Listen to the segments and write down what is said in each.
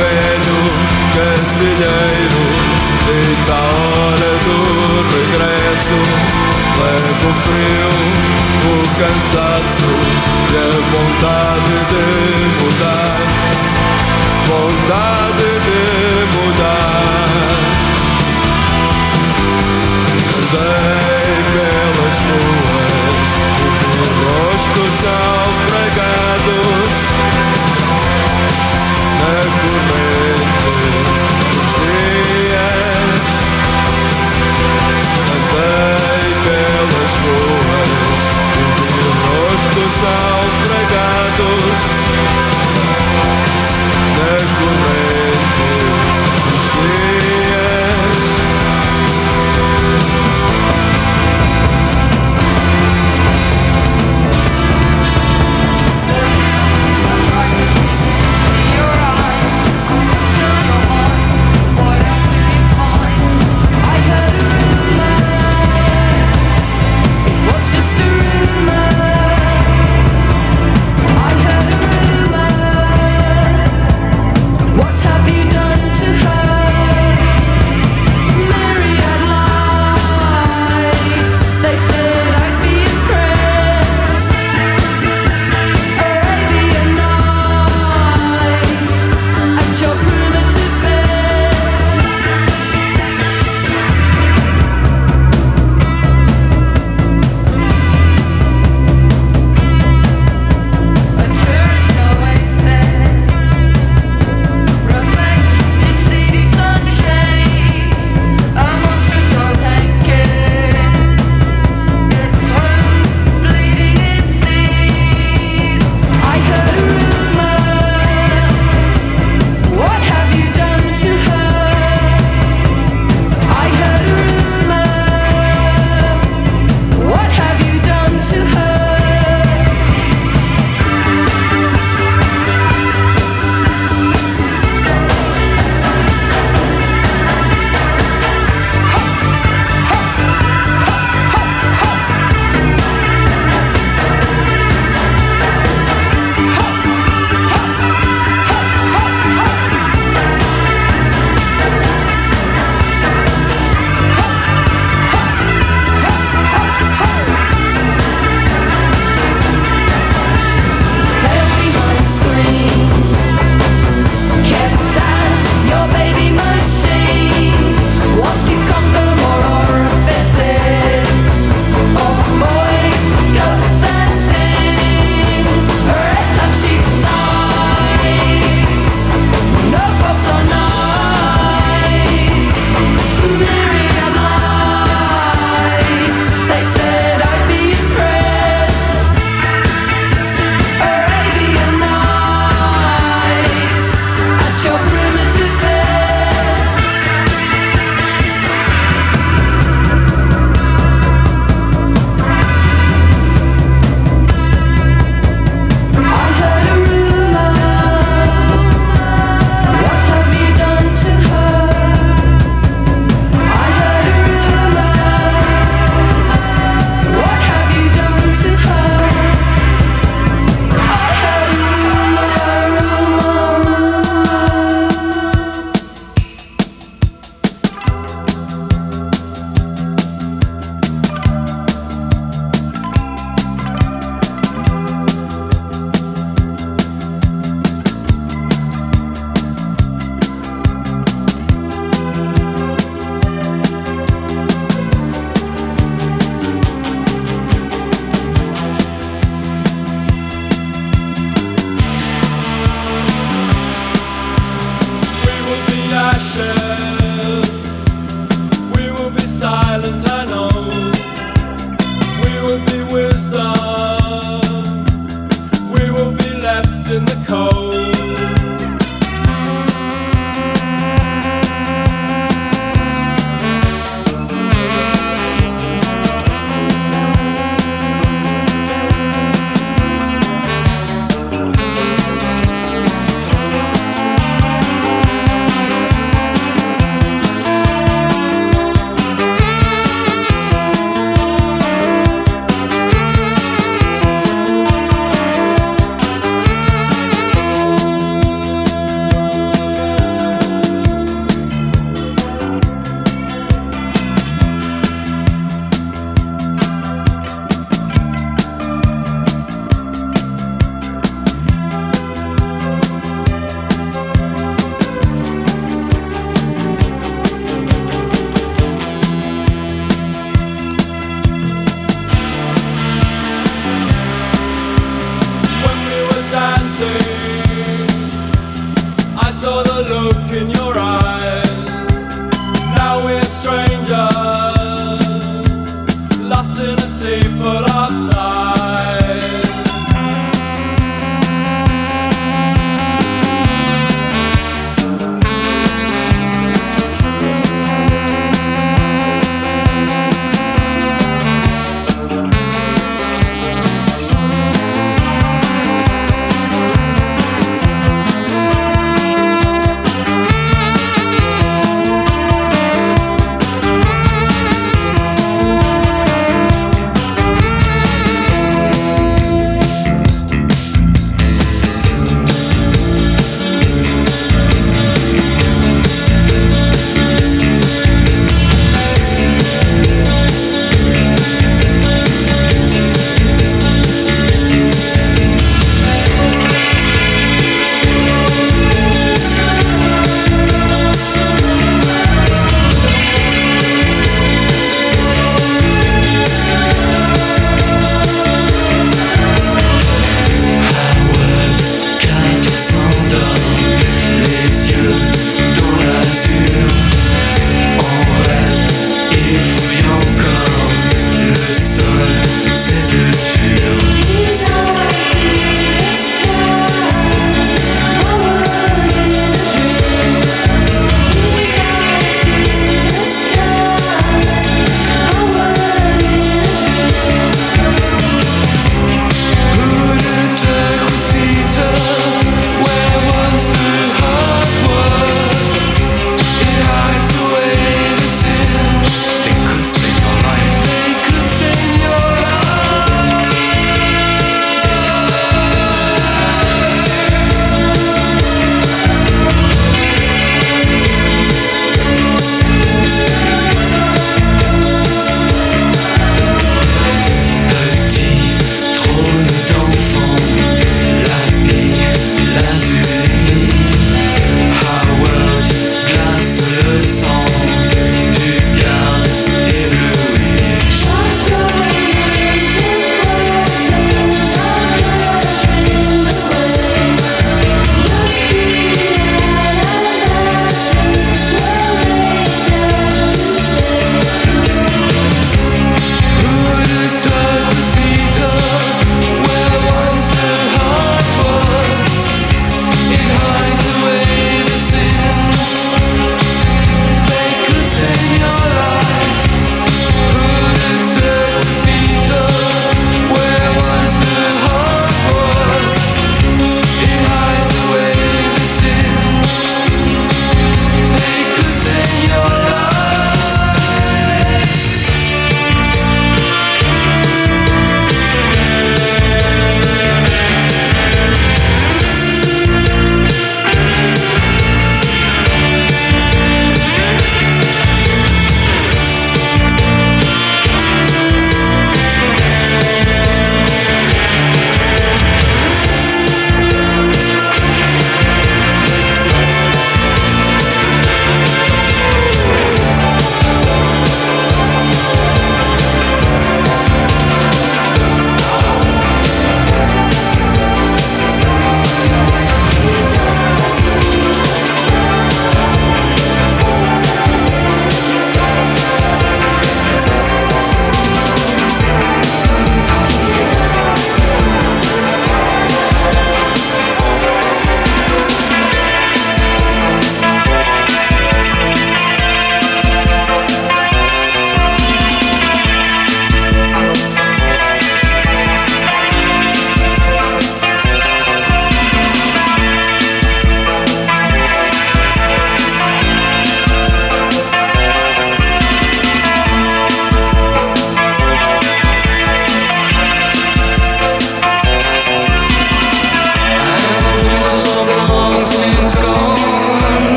velho cancelheiro é Deita a hora do regresso. Levo o frio, o cansaço E a vontade de mudar. Vontade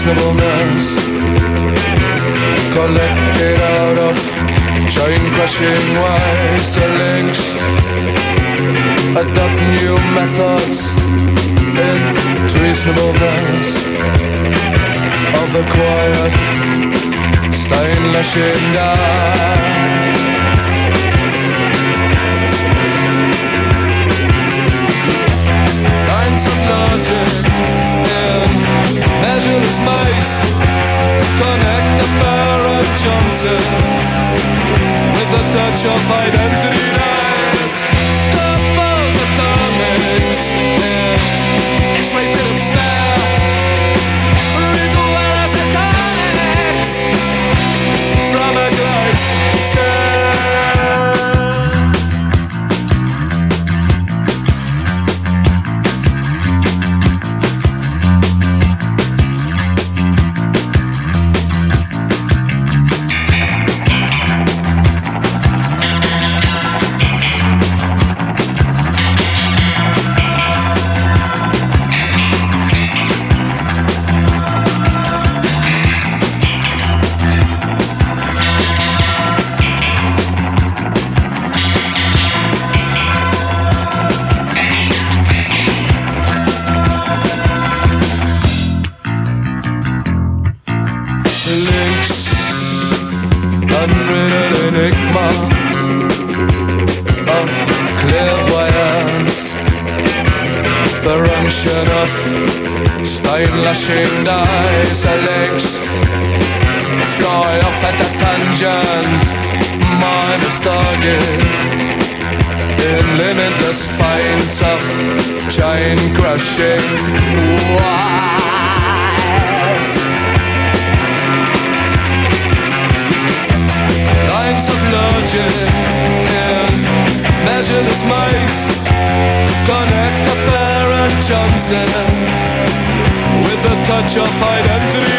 reasonableness collected out of chain crashing wires and links. Adopt new methods in reasonableness of acquired stainless lashing down maze connect the Barrett Johnsons with the touch of identity lies. Johnsons with a touch of identity